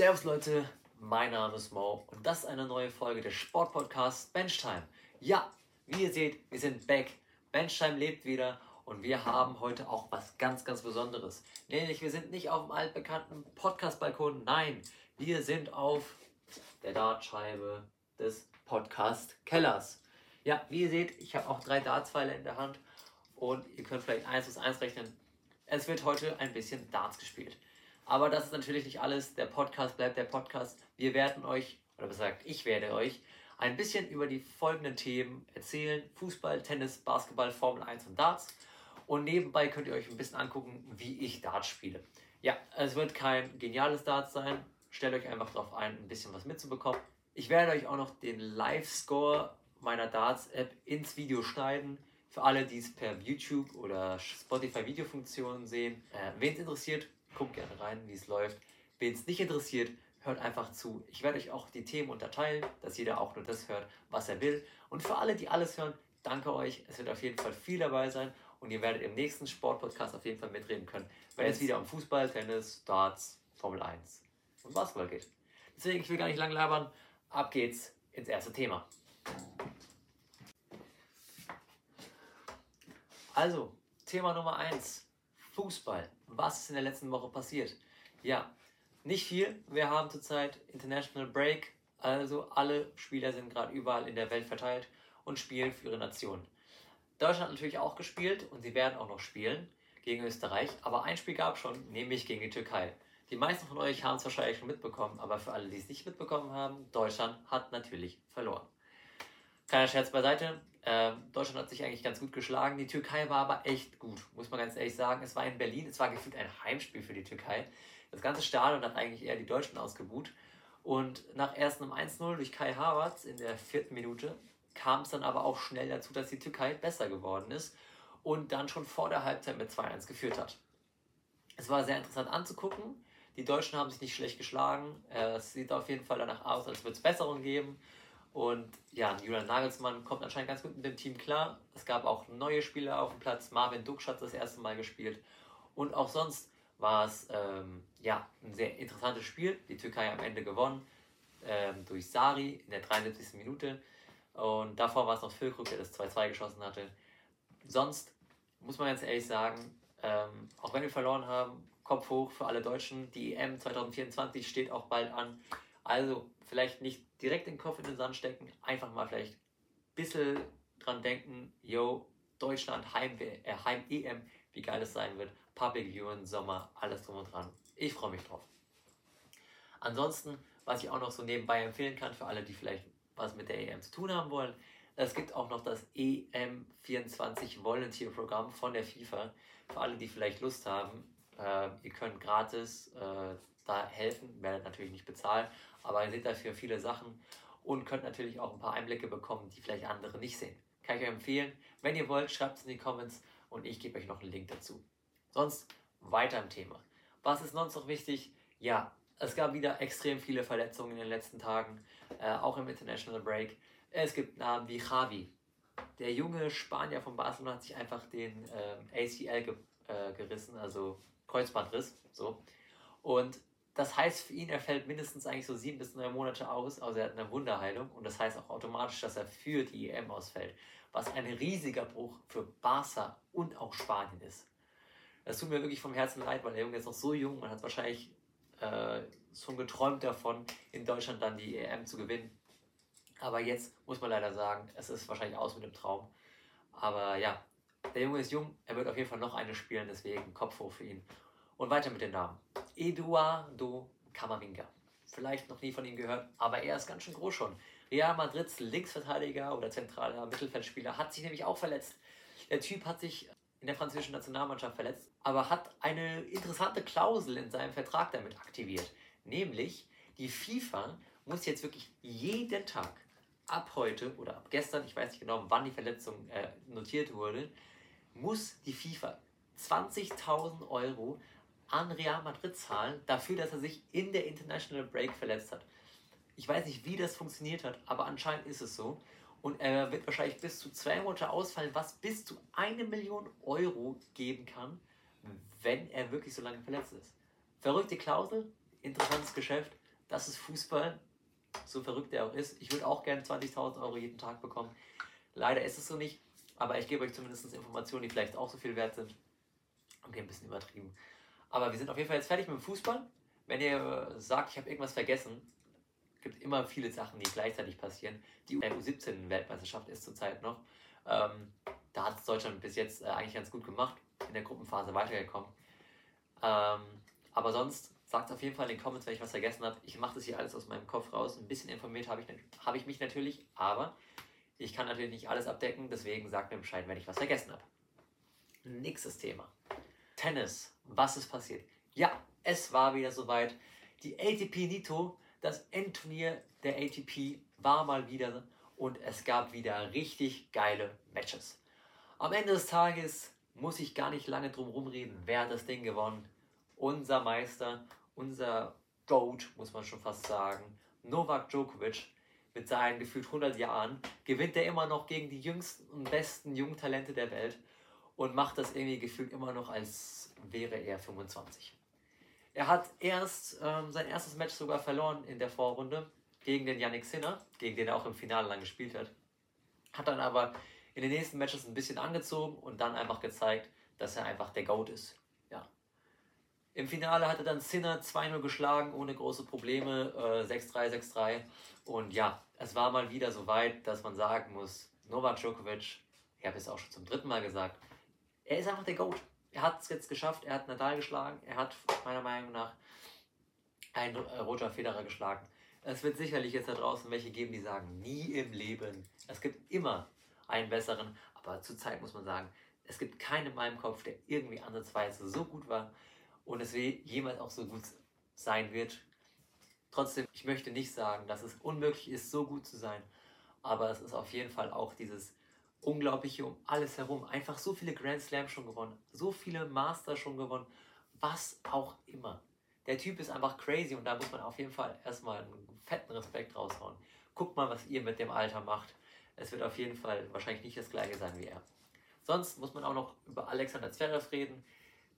Servus Leute, mein Name ist Mo und das ist eine neue Folge des Sportpodcasts Benchtime. Ja, wie ihr seht, wir sind back. Benchtime lebt wieder und wir haben heute auch was ganz, ganz Besonderes. Nämlich, wir sind nicht auf dem altbekannten Podcast-Balkon, nein, wir sind auf der Dartscheibe des Podcast-Kellers. Ja, wie ihr seht, ich habe auch drei Dartspfeile in der Hand und ihr könnt vielleicht eins plus eins rechnen. Es wird heute ein bisschen Darts gespielt. Aber das ist natürlich nicht alles. Der Podcast bleibt der Podcast. Wir werden euch, oder besser gesagt, ich werde euch ein bisschen über die folgenden Themen erzählen: Fußball, Tennis, Basketball, Formel 1 und Darts. Und nebenbei könnt ihr euch ein bisschen angucken, wie ich Darts spiele. Ja, es wird kein geniales Darts sein. Stellt euch einfach darauf ein, ein bisschen was mitzubekommen. Ich werde euch auch noch den Live-Score meiner Darts-App ins Video schneiden. Für alle, die es per YouTube oder Spotify Videofunktionen sehen. Äh, Wen es interessiert, guckt gerne rein, wie es läuft. Wen es nicht interessiert, hört einfach zu. Ich werde euch auch die Themen unterteilen, dass jeder auch nur das hört, was er will. Und für alle, die alles hören, danke euch. Es wird auf jeden Fall viel dabei sein und ihr werdet im nächsten Sportpodcast auf jeden Fall mitreden können, wenn es wieder um Fußball, Tennis, Darts, Formel 1 und Basketball geht. Deswegen, ich will gar nicht lang labern. Ab geht's ins erste Thema. Also, Thema Nummer 1. Fußball. Was ist in der letzten Woche passiert? Ja, nicht viel. Wir haben zurzeit International Break. Also alle Spieler sind gerade überall in der Welt verteilt und spielen für ihre Nation. Deutschland hat natürlich auch gespielt und sie werden auch noch spielen gegen Österreich. Aber ein Spiel gab es schon, nämlich gegen die Türkei. Die meisten von euch haben es wahrscheinlich schon mitbekommen, aber für alle, die es nicht mitbekommen haben, Deutschland hat natürlich verloren. Kleiner Scherz beiseite. Ähm, Deutschland hat sich eigentlich ganz gut geschlagen. Die Türkei war aber echt gut, muss man ganz ehrlich sagen. Es war in Berlin, es war gefühlt ein Heimspiel für die Türkei. Das ganze Stadion hat eigentlich eher die Deutschen ausgebuht. Und nach erstem 1-0 durch Kai Havertz in der vierten Minute kam es dann aber auch schnell dazu, dass die Türkei besser geworden ist und dann schon vor der Halbzeit mit 2-1 geführt hat. Es war sehr interessant anzugucken. Die Deutschen haben sich nicht schlecht geschlagen. Äh, es sieht auf jeden Fall danach aus, als würde es Besserungen geben. Und ja, Julian Nagelsmann kommt anscheinend ganz gut mit dem Team klar. Es gab auch neue Spieler auf dem Platz. Marvin Duksch hat das erste Mal gespielt. Und auch sonst war es ähm, ja, ein sehr interessantes Spiel. Die Türkei am Ende gewonnen ähm, durch Sari in der 73. Minute. Und davor war es noch Füllkrug, der das 2-2 geschossen hatte. Sonst muss man ganz ehrlich sagen, ähm, auch wenn wir verloren haben, Kopf hoch für alle Deutschen. Die EM 2024 steht auch bald an. Also vielleicht nicht direkt den Kopf in den Sand stecken, einfach mal vielleicht ein bisschen dran denken, yo, Deutschland, Heim-EM, äh, Heim wie geil es sein wird. Public Viewing, Sommer, alles drum und dran. Ich freue mich drauf. Ansonsten, was ich auch noch so nebenbei empfehlen kann für alle, die vielleicht was mit der EM zu tun haben wollen, es gibt auch noch das EM24 Volunteer Programm von der FIFA. Für alle, die vielleicht Lust haben, äh, ihr könnt gratis äh, da helfen, werdet natürlich nicht bezahlen, aber ihr seht dafür viele Sachen und könnt natürlich auch ein paar Einblicke bekommen, die vielleicht andere nicht sehen. Kann ich euch empfehlen. Wenn ihr wollt, schreibt es in die Comments und ich gebe euch noch einen Link dazu. Sonst weiter im Thema. Was ist sonst noch wichtig? Ja, es gab wieder extrem viele Verletzungen in den letzten Tagen, äh, auch im International Break. Es gibt Namen wie Javi. Der junge Spanier von Barcelona hat sich einfach den äh, ACL ge äh, gerissen, also Kreuzbandriss. So. Und das heißt für ihn, er fällt mindestens eigentlich so sieben bis neun Monate aus, also er hat eine Wunderheilung und das heißt auch automatisch, dass er für die EM ausfällt, was ein riesiger Bruch für Barca und auch Spanien ist. Das tut mir wirklich vom Herzen leid, weil der Junge ist noch so jung, man hat wahrscheinlich äh, schon geträumt davon, in Deutschland dann die EM zu gewinnen. Aber jetzt muss man leider sagen, es ist wahrscheinlich aus mit dem Traum. Aber ja, der Junge ist jung, er wird auf jeden Fall noch eine spielen, deswegen Kopf hoch für ihn. Und weiter mit den Namen. Eduardo Camavinga. Vielleicht noch nie von ihm gehört, aber er ist ganz schön groß schon. Real Madrids Linksverteidiger oder zentraler Mittelfeldspieler hat sich nämlich auch verletzt. Der Typ hat sich in der französischen Nationalmannschaft verletzt, aber hat eine interessante Klausel in seinem Vertrag damit aktiviert. Nämlich, die FIFA muss jetzt wirklich jeden Tag ab heute oder ab gestern, ich weiß nicht genau, wann die Verletzung äh, notiert wurde, muss die FIFA 20.000 Euro an Real Madrid zahlen, dafür, dass er sich in der International Break verletzt hat. Ich weiß nicht, wie das funktioniert hat, aber anscheinend ist es so. Und er wird wahrscheinlich bis zu zwei Monate ausfallen, was bis zu eine Million Euro geben kann, wenn er wirklich so lange verletzt ist. Verrückte Klausel, interessantes Geschäft, das ist Fußball, so verrückt er auch ist. Ich würde auch gerne 20.000 Euro jeden Tag bekommen. Leider ist es so nicht, aber ich gebe euch zumindest Informationen, die vielleicht auch so viel wert sind. Okay, ein bisschen übertrieben. Aber wir sind auf jeden Fall jetzt fertig mit dem Fußball. Wenn ihr sagt, ich habe irgendwas vergessen, gibt immer viele Sachen, die gleichzeitig passieren. Die U17-Weltmeisterschaft ist zurzeit noch. Ähm, da hat es Deutschland bis jetzt äh, eigentlich ganz gut gemacht, in der Gruppenphase weitergekommen. Ähm, aber sonst sagt auf jeden Fall in den Comments, wenn ich was vergessen habe. Ich mache das hier alles aus meinem Kopf raus. Ein bisschen informiert habe ich, hab ich mich natürlich, aber ich kann natürlich nicht alles abdecken. Deswegen sagt mir Bescheid, wenn ich was vergessen habe. Nächstes Thema. Tennis. Was ist passiert? Ja, es war wieder soweit. Die ATP Nito, das Endturnier der ATP, war mal wieder und es gab wieder richtig geile Matches. Am Ende des Tages muss ich gar nicht lange drum rumreden, wer hat das Ding gewonnen. Unser Meister, unser Goat, muss man schon fast sagen, Novak Djokovic mit seinen gefühlt 100 Jahren, gewinnt er immer noch gegen die jüngsten und besten Jungtalente der Welt und macht das irgendwie gefühlt immer noch, als wäre er 25. Er hat erst ähm, sein erstes Match sogar verloren in der Vorrunde gegen den Yannick Sinner, gegen den er auch im Finale lang gespielt hat. Hat dann aber in den nächsten Matches ein bisschen angezogen und dann einfach gezeigt, dass er einfach der Goat ist. Ja. Im Finale hat er dann Sinner 2-0 geschlagen, ohne große Probleme, äh, 6-3, 6-3. Und ja, es war mal wieder so weit, dass man sagen muss, Novak Djokovic, ich habe es auch schon zum dritten Mal gesagt, er ist einfach der GOAT. Er hat es jetzt geschafft, er hat Nadal geschlagen, er hat meiner Meinung nach einen äh, Roger Federer geschlagen. Es wird sicherlich jetzt da draußen welche geben, die sagen, nie im Leben. Es gibt immer einen besseren, aber zurzeit muss man sagen, es gibt keinen in meinem Kopf, der irgendwie ansatzweise so gut war und es jemals auch so gut sein wird. Trotzdem, ich möchte nicht sagen, dass es unmöglich ist, so gut zu sein, aber es ist auf jeden Fall auch dieses Unglaubliche um alles herum. Einfach so viele Grand Slams schon gewonnen, so viele Masters schon gewonnen, was auch immer. Der Typ ist einfach crazy und da muss man auf jeden Fall erstmal einen fetten Respekt raushauen. Guckt mal, was ihr mit dem Alter macht. Es wird auf jeden Fall wahrscheinlich nicht das gleiche sein wie er. Sonst muss man auch noch über Alexander Zverev reden.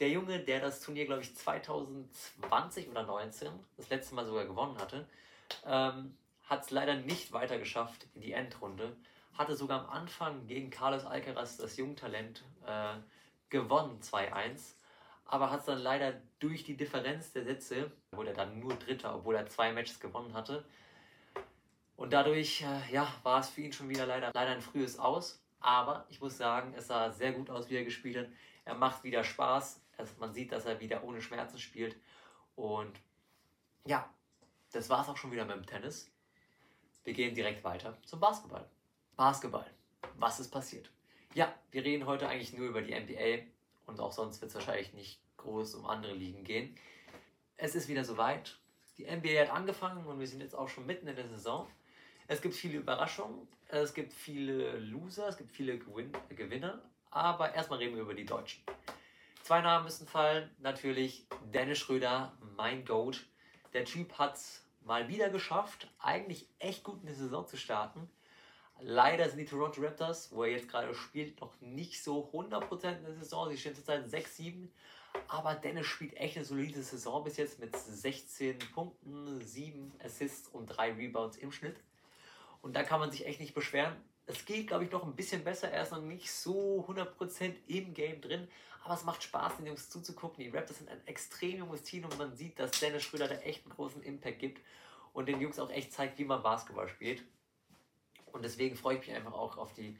Der Junge, der das Turnier, glaube ich, 2020 oder 2019 das letzte Mal sogar gewonnen hatte, ähm, hat es leider nicht weiter geschafft in die Endrunde hatte sogar am Anfang gegen Carlos Alcaraz das Jungtalent äh, gewonnen, 2-1. Aber hat es dann leider durch die Differenz der Sätze, wurde er dann nur Dritter, obwohl er zwei Matches gewonnen hatte. Und dadurch äh, ja, war es für ihn schon wieder leider, leider ein frühes Aus. Aber ich muss sagen, es sah sehr gut aus, wie er gespielt hat. Er macht wieder Spaß. Also man sieht, dass er wieder ohne Schmerzen spielt. Und ja, das war es auch schon wieder mit dem Tennis. Wir gehen direkt weiter zum Basketball. Basketball. Was ist passiert? Ja, wir reden heute eigentlich nur über die NBA und auch sonst wird es wahrscheinlich nicht groß um andere Ligen gehen. Es ist wieder soweit. Die NBA hat angefangen und wir sind jetzt auch schon mitten in der Saison. Es gibt viele Überraschungen, es gibt viele Loser, es gibt viele Gewin Gewinner, aber erstmal reden wir über die Deutschen. Zwei Namen müssen fallen. Natürlich Dennis Schröder, mein Goat. Der Typ hat es mal wieder geschafft, eigentlich echt gut in die Saison zu starten. Leider sind die Toronto Raptors, wo er jetzt gerade spielt, noch nicht so 100% in der Saison. Sie stehen zurzeit 6-7. Aber Dennis spielt echt eine solide Saison bis jetzt mit 16 Punkten, 7 Assists und 3 Rebounds im Schnitt. Und da kann man sich echt nicht beschweren. Es geht, glaube ich, noch ein bisschen besser. Er ist noch nicht so 100% im Game drin. Aber es macht Spaß, den Jungs zuzugucken. Die Raptors sind ein extrem junges Team und man sieht, dass Dennis Schröder da echt einen großen Impact gibt und den Jungs auch echt zeigt, wie man Basketball spielt. Und deswegen freue ich mich einfach auch auf die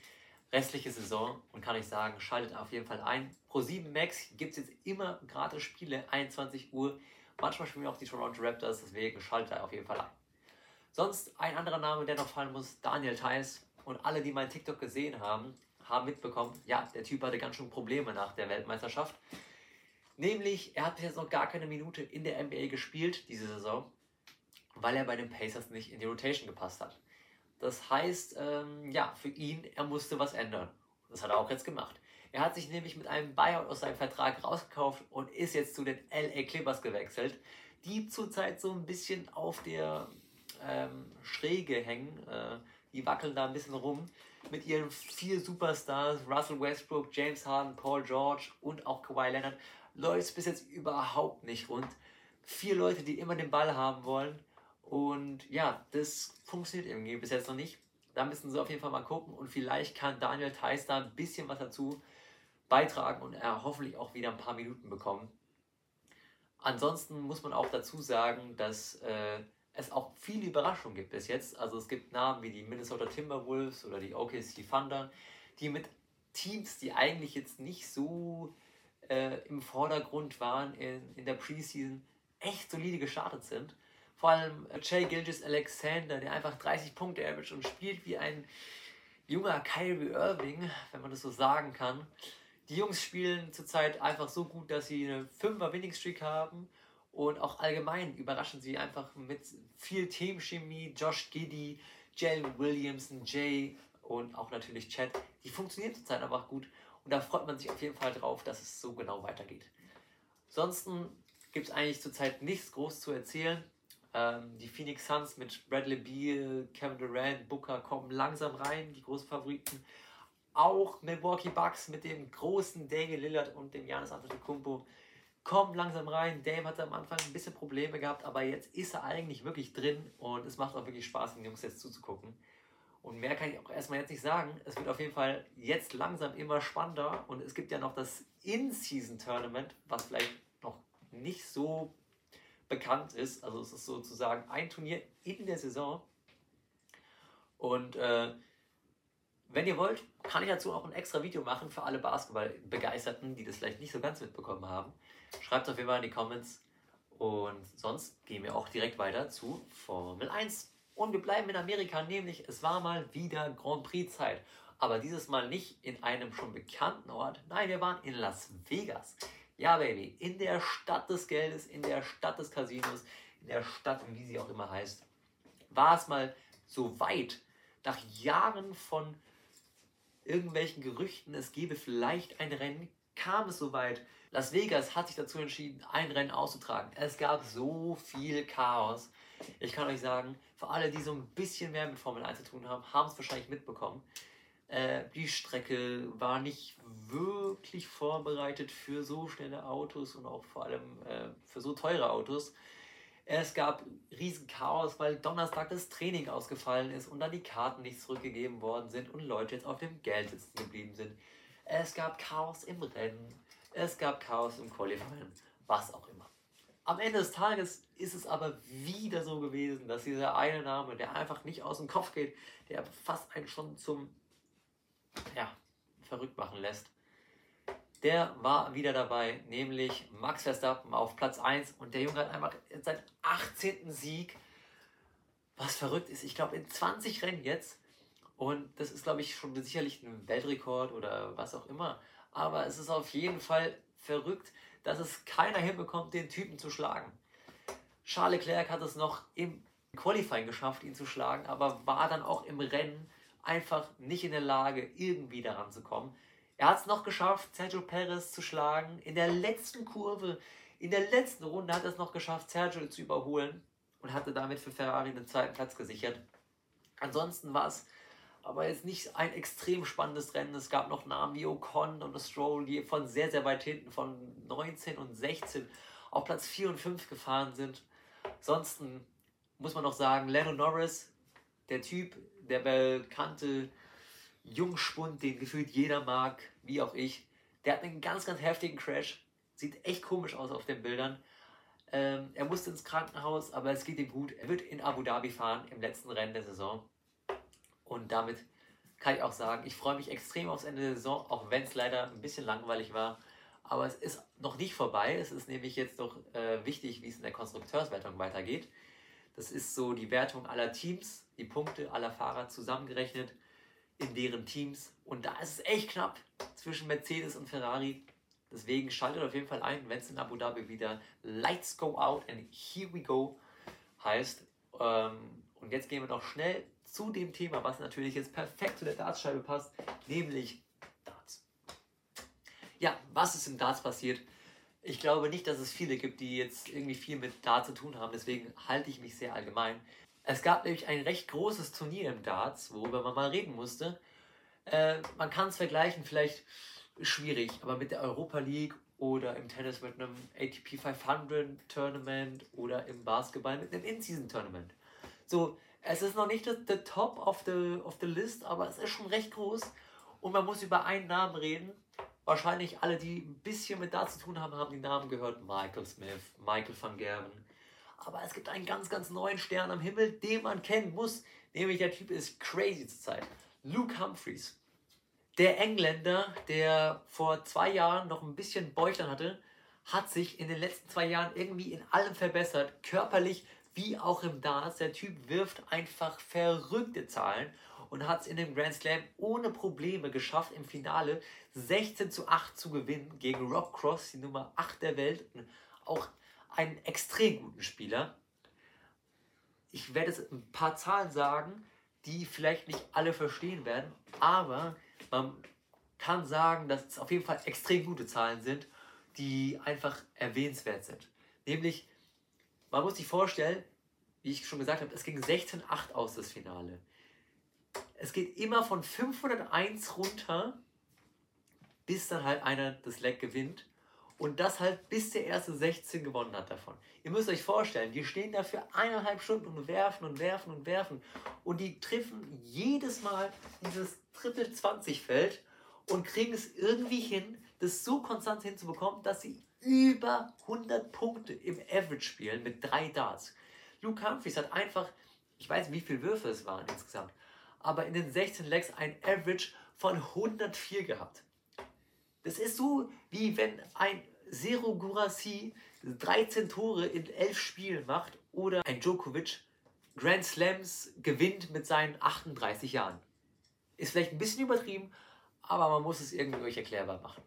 restliche Saison und kann ich sagen, schaltet auf jeden Fall ein. Pro 7 Max gibt es jetzt immer gratis Spiele, 21 Uhr. Manchmal spielen wir auch die Toronto Raptors, deswegen schaltet da auf jeden Fall ein. Sonst ein anderer Name, der noch fallen muss, Daniel Theiss. Und alle, die meinen TikTok gesehen haben, haben mitbekommen, ja, der Typ hatte ganz schön Probleme nach der Weltmeisterschaft. Nämlich, er hat bis jetzt noch gar keine Minute in der NBA gespielt, diese Saison, weil er bei den Pacers nicht in die Rotation gepasst hat. Das heißt, ähm, ja, für ihn, er musste was ändern. Das hat er auch jetzt gemacht. Er hat sich nämlich mit einem Buyout aus seinem Vertrag rausgekauft und ist jetzt zu den LA Clippers gewechselt, die zurzeit so ein bisschen auf der ähm, Schräge hängen. Äh, die wackeln da ein bisschen rum mit ihren vier Superstars, Russell Westbrook, James Harden, Paul George und auch Kawhi Leonard, läuft bis jetzt überhaupt nicht rund. Vier Leute, die immer den Ball haben wollen Und ja, das funktioniert irgendwie bis jetzt noch nicht. Da müssen sie auf jeden Fall mal gucken und vielleicht kann Daniel Theiss da ein bisschen was dazu beitragen und er hoffentlich auch wieder ein paar Minuten bekommen. Ansonsten muss man auch dazu sagen, dass äh, es auch viele Überraschungen gibt bis jetzt. Also es gibt Namen wie die Minnesota Timberwolves oder die OKC Thunder, die mit Teams, die eigentlich jetzt nicht so äh, im Vordergrund waren in, in der Preseason, echt solide gestartet sind. Vor allem äh, Jay Gilgis Alexander, der einfach 30 Punkte average und spielt wie ein junger Kyrie Irving, wenn man das so sagen kann. Die Jungs spielen zurzeit einfach so gut, dass sie eine 5er Winning Streak haben und auch allgemein überraschen sie einfach mit viel Teamchemie. Josh Giddy, Jalen Williamson, Jay und auch natürlich Chad. Die funktionieren zurzeit einfach gut und da freut man sich auf jeden Fall drauf, dass es so genau weitergeht. Ansonsten gibt es eigentlich zurzeit nichts groß zu erzählen. Ähm, die Phoenix Suns mit Bradley Beal, Kevin Durant, Booker kommen langsam rein, die großen Favoriten auch Milwaukee Bucks mit dem großen Damian Lillard und dem Janis Antetokounmpo kommen langsam rein. Dame hatte am Anfang ein bisschen Probleme gehabt, aber jetzt ist er eigentlich wirklich drin und es macht auch wirklich Spaß, den Jungs jetzt zuzugucken. Und mehr kann ich auch erstmal jetzt nicht sagen. Es wird auf jeden Fall jetzt langsam immer spannender und es gibt ja noch das In-Season-Tournament, was vielleicht noch nicht so bekannt ist. Also es ist sozusagen ein Turnier in der Saison. Und äh, wenn ihr wollt, kann ich dazu auch ein extra Video machen für alle Basketball-Begeisterten, die das vielleicht nicht so ganz mitbekommen haben. Schreibt es auf jeden Fall in die Comments. Und sonst gehen wir auch direkt weiter zu Formel 1. Und wir bleiben in Amerika, nämlich es war mal wieder Grand Prix-Zeit. Aber dieses Mal nicht in einem schon bekannten Ort. Nein, wir waren in Las Vegas. Ja, Baby, in der Stadt des Geldes, in der Stadt des Casinos, in der Stadt, wie sie auch immer heißt, war es mal so weit, nach Jahren von irgendwelchen Gerüchten, es gebe vielleicht ein Rennen, kam es soweit. Las Vegas hat sich dazu entschieden, ein Rennen auszutragen. Es gab so viel Chaos. Ich kann euch sagen, für alle, die so ein bisschen mehr mit Formel 1 zu tun haben, haben es wahrscheinlich mitbekommen. Äh, die Strecke war nicht wirklich vorbereitet für so schnelle Autos und auch vor allem äh, für so teure Autos. Es gab riesen Chaos, weil Donnerstag das Training ausgefallen ist und dann die Karten nicht zurückgegeben worden sind und Leute jetzt auf dem Geld sitzen geblieben sind. Es gab Chaos im Rennen, es gab Chaos im Qualifying, was auch immer. Am Ende des Tages ist es aber wieder so gewesen, dass dieser eine Name, der einfach nicht aus dem Kopf geht, der fast einen schon zum ja, verrückt machen lässt, der war wieder dabei, nämlich Max Verstappen auf Platz 1 und der Junge hat einfach seinen 18. Sieg, was verrückt ist. Ich glaube, in 20 Rennen jetzt. Und das ist, glaube ich, schon sicherlich ein Weltrekord oder was auch immer. Aber es ist auf jeden Fall verrückt, dass es keiner hinbekommt, den Typen zu schlagen. Charles Leclerc hat es noch im Qualifying geschafft, ihn zu schlagen, aber war dann auch im Rennen einfach nicht in der Lage, irgendwie daran zu kommen. Er hat es noch geschafft, Sergio Perez zu schlagen. In der letzten Kurve, in der letzten Runde hat er es noch geschafft, Sergio zu überholen und hatte damit für Ferrari den zweiten Platz gesichert. Ansonsten war es aber jetzt nicht ein extrem spannendes Rennen. Es gab noch Namen wie Ocon und Stroll, die von sehr, sehr weit hinten, von 19 und 16 auf Platz 4 und 5 gefahren sind. Ansonsten muss man noch sagen, Lando Norris, der Typ, der bekannte Jungspund, den gefühlt jeder mag, wie auch ich. Der hat einen ganz, ganz heftigen Crash. Sieht echt komisch aus auf den Bildern. Ähm, er musste ins Krankenhaus, aber es geht ihm gut. Er wird in Abu Dhabi fahren im letzten Rennen der Saison. Und damit kann ich auch sagen, ich freue mich extrem aufs Ende der Saison, auch wenn es leider ein bisschen langweilig war. Aber es ist noch nicht vorbei. Es ist nämlich jetzt noch äh, wichtig, wie es in der Konstrukteurswertung weitergeht. Das ist so die Wertung aller Teams, die Punkte aller Fahrer zusammengerechnet in deren Teams. Und da ist es echt knapp zwischen Mercedes und Ferrari. Deswegen schaltet auf jeden Fall ein, wenn es in Abu Dhabi wieder Lights Go Out and Here We Go heißt. Ähm, und jetzt gehen wir noch schnell zu dem Thema, was natürlich jetzt perfekt zu der Dartscheibe passt, nämlich Darts. Ja, was ist im Darts passiert? Ich glaube nicht, dass es viele gibt, die jetzt irgendwie viel mit Darts zu tun haben, deswegen halte ich mich sehr allgemein. Es gab nämlich ein recht großes Turnier im Darts, worüber man mal reden musste. Äh, man kann es vergleichen, vielleicht schwierig, aber mit der Europa League oder im Tennis mit einem ATP 500 Tournament oder im Basketball mit einem In-Season Tournament. So, es ist noch nicht the top of the, of the list, aber es ist schon recht groß und man muss über einen Namen reden. Wahrscheinlich alle, die ein bisschen mit da zu tun haben, haben die Namen gehört. Michael Smith, Michael van Gerben. Aber es gibt einen ganz, ganz neuen Stern am Himmel, den man kennen muss. Nämlich der Typ ist crazy zurzeit. Luke Humphreys. Der Engländer, der vor zwei Jahren noch ein bisschen Bäuchlein hatte, hat sich in den letzten zwei Jahren irgendwie in allem verbessert. Körperlich wie auch im Darts. Der Typ wirft einfach verrückte Zahlen und hat es in dem Grand Slam ohne Probleme geschafft, im Finale 16 zu 8 zu gewinnen gegen Rob Cross, die Nummer 8 der Welt. Auch einen extrem guten Spieler. Ich werde jetzt ein paar Zahlen sagen, die vielleicht nicht alle verstehen werden, aber man kann sagen, dass es auf jeden Fall extrem gute Zahlen sind, die einfach erwähnenswert sind. Nämlich, man muss sich vorstellen, wie ich schon gesagt habe, es ging 16-8 aus das Finale. Es geht immer von 501 runter, bis dann halt einer das Leck gewinnt. Und das halt bis der erste 16 gewonnen hat davon. Ihr müsst euch vorstellen, die stehen da für eineinhalb Stunden und werfen und werfen und werfen. Und die treffen jedes Mal dieses Triple 20 Feld und kriegen es irgendwie hin, das so konstant hinzubekommen, dass sie über 100 Punkte im Average spielen mit drei Darts. Luke Humphreys hat einfach, ich weiß nicht, wie viele Würfe es waren insgesamt, aber in den 16 Legs ein Average von 104 gehabt. Das ist so, wie wenn ein Zero Gurasi 13 Tore in 11 Spielen macht oder ein Djokovic Grand Slams gewinnt mit seinen 38 Jahren. Ist vielleicht ein bisschen übertrieben, aber man muss es irgendwie euch erklärbar machen.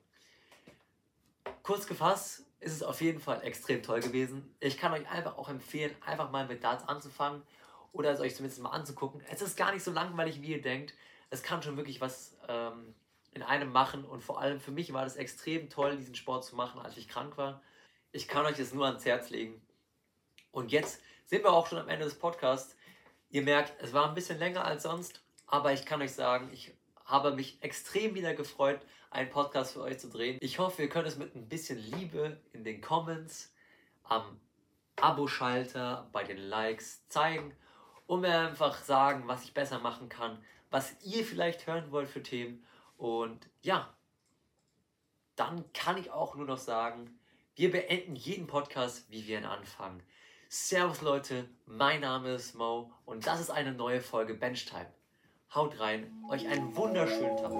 Kurz gefasst ist es auf jeden Fall extrem toll gewesen. Ich kann euch einfach auch empfehlen, einfach mal mit Darts anzufangen oder es euch zumindest mal anzugucken. Es ist gar nicht so langweilig, wie ihr denkt. Es kann schon wirklich was ähm, in einem machen und vor allem für mich war das extrem toll, diesen Sport zu machen, als ich krank war. Ich kann euch das nur ans Herz legen. Und jetzt sind wir auch schon am Ende des Podcasts. Ihr merkt, es war ein bisschen länger als sonst, aber ich kann euch sagen, ich habe mich extrem wieder gefreut, einen Podcast für euch zu drehen. Ich hoffe, ihr könnt es mit ein bisschen Liebe in den Comments, am Abo-Schalter, bei den Likes zeigen und mir einfach sagen, was ich besser machen kann, was ihr vielleicht hören wollt für Themen. Und ja, dann kann ich auch nur noch sagen, wir beenden jeden Podcast, wie wir ihn anfangen. Servus Leute, mein Name ist Mo und das ist eine neue Folge Benchtime. Haut rein, euch einen wunderschönen Tag.